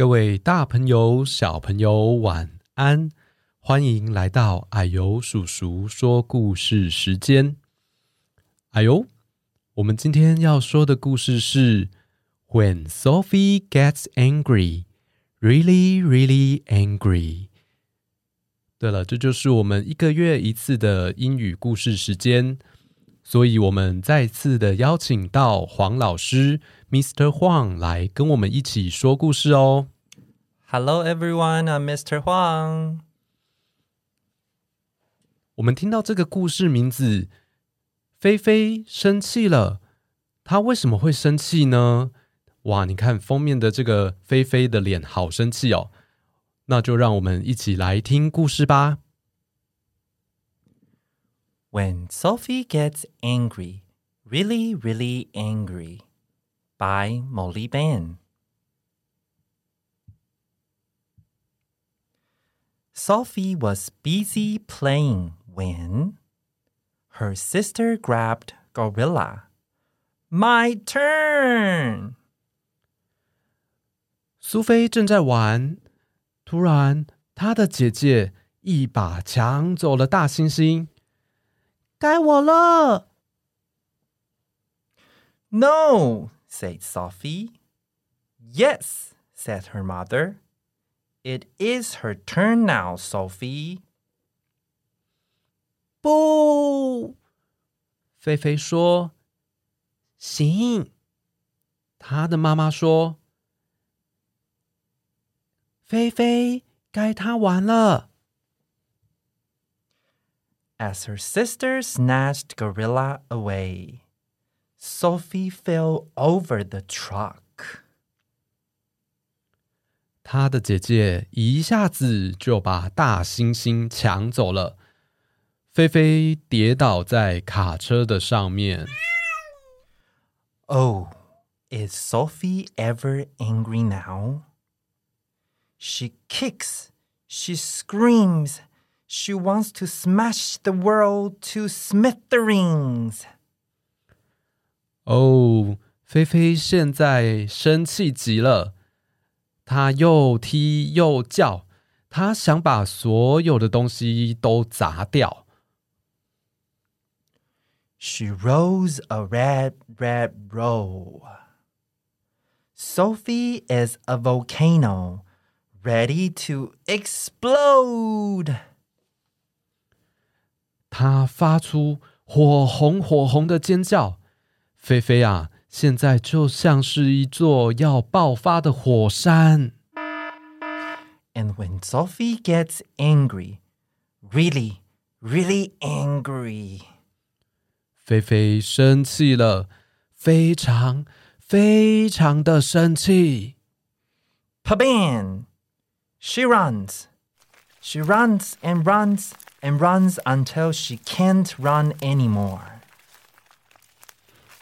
各位大朋友、小朋友，晚安！欢迎来到矮油叔叔说故事时间。矮油，我们今天要说的故事是 When Sophie gets angry, really, really angry。对了，这就是我们一个月一次的英语故事时间，所以我们再次的邀请到黄老师 Mr. Huang 来跟我们一起说故事哦。Hello, everyone. I'm Mr. Huang. 我们听到这个故事名字，菲菲生气了。她为什么会生气呢？哇，你看封面的这个菲菲的脸，好生气哦。那就让我们一起来听故事吧。When Sophie Gets Angry, Really, Really Angry by Molly Bang. Sophie was busy playing when her sister grabbed Gorilla. My turn! 苏菲正在玩，突然，她的姐姐一把抢走了大猩猩。该我了！No! said Sophie. Yes, said her mother. It is her turn now, Sophie. 不，菲菲说：“行。”她的妈妈说：“菲菲，该她玩了。 As her sister snatched Gorilla away, Sophie fell over the truck. ”她的姐姐一下子就把大猩猩抢走了，菲菲跌倒在卡车的上面。 Oh, is Sophie ever angry now? She kicks, she screams, she wants to smash the world to smithereens. 哦，菲菲现在生气极了，她又踢又叫，她想把所有的东西都砸掉。 She rose a red, red roll. Sophie is a volcano ready to explode. 她发出火红火红的尖叫。 菲菲啊，现在就像是一座要爆发的火山。 And when Sophie gets angry, really, really angry, 菲菲生气了，非常非常的生气。 Paban! She runs. She runs and runs and runs until she can't run anymore.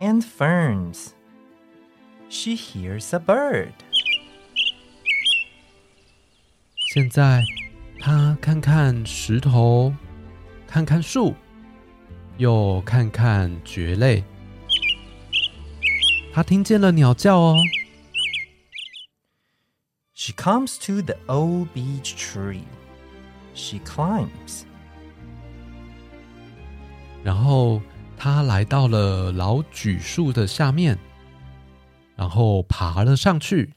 and ferns. She hears a bird. 现在他看看石头，看看树，又看看蕨类。他听见了鸟叫哦。 She comes to the old beech tree. She climbs. 然后 他来到了老榉树的下面，然后爬了上去。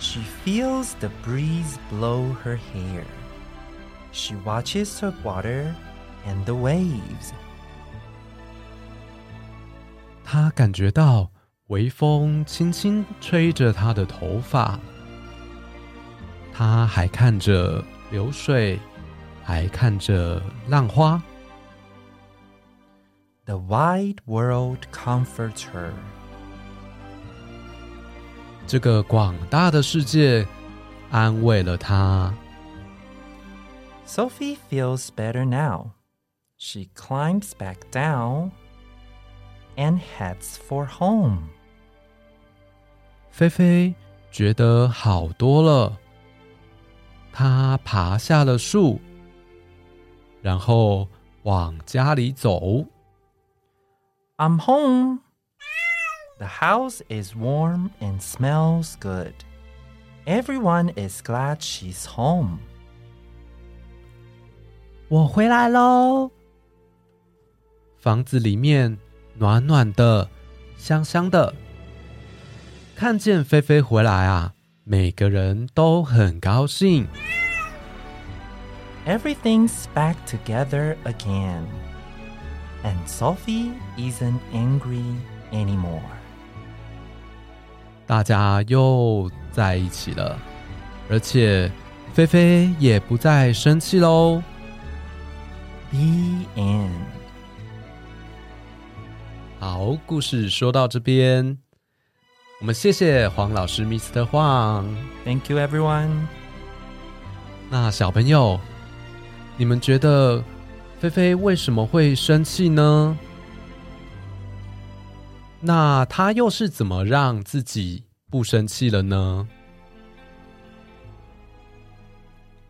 She feels the breeze blow her hair. She watches the water and the waves. 他感觉到微风轻轻吹着他的头发，他还看着流水，还看着浪花。The wide world comforts her. 这个广大的世界安慰了他。 Sophie feels better now. She climbs back down and heads for home. 菲菲觉得好多了，她爬下了树，然后往家里走。 I'm home. The house is warm and smells good. Everyone is glad she's home. 我回来喽！房子里面暖暖的，香香的。看见菲菲回来啊，每个人都很高兴。 Everything's back together again. And Sophie isn't angry anymore. 大家又在一起了，而且菲菲也不再生气喽。The end. 好，故事说到这边，我们谢谢黄老师，Mr. Huang。Thank you, everyone. 那小朋友，你们觉得菲菲为什么会生气呢？那她又是怎么让自己不生气了呢？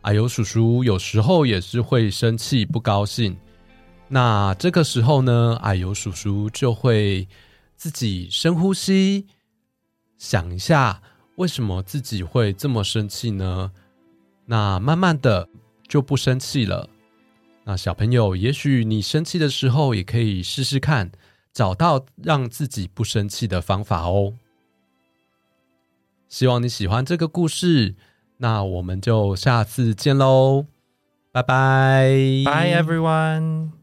阿尤叔叔有时候也是会生气、不高兴。那这个时候呢，阿尤叔叔就会自己深呼吸，想一下为什么自己会这么生气呢？那慢慢的就不生气了。那小朋友，也许你生气的时候，也可以试试看，找到让自己不生气的方法哦。希望你喜欢这个故事，那我们就下次见喽，拜拜 Bye, everyone.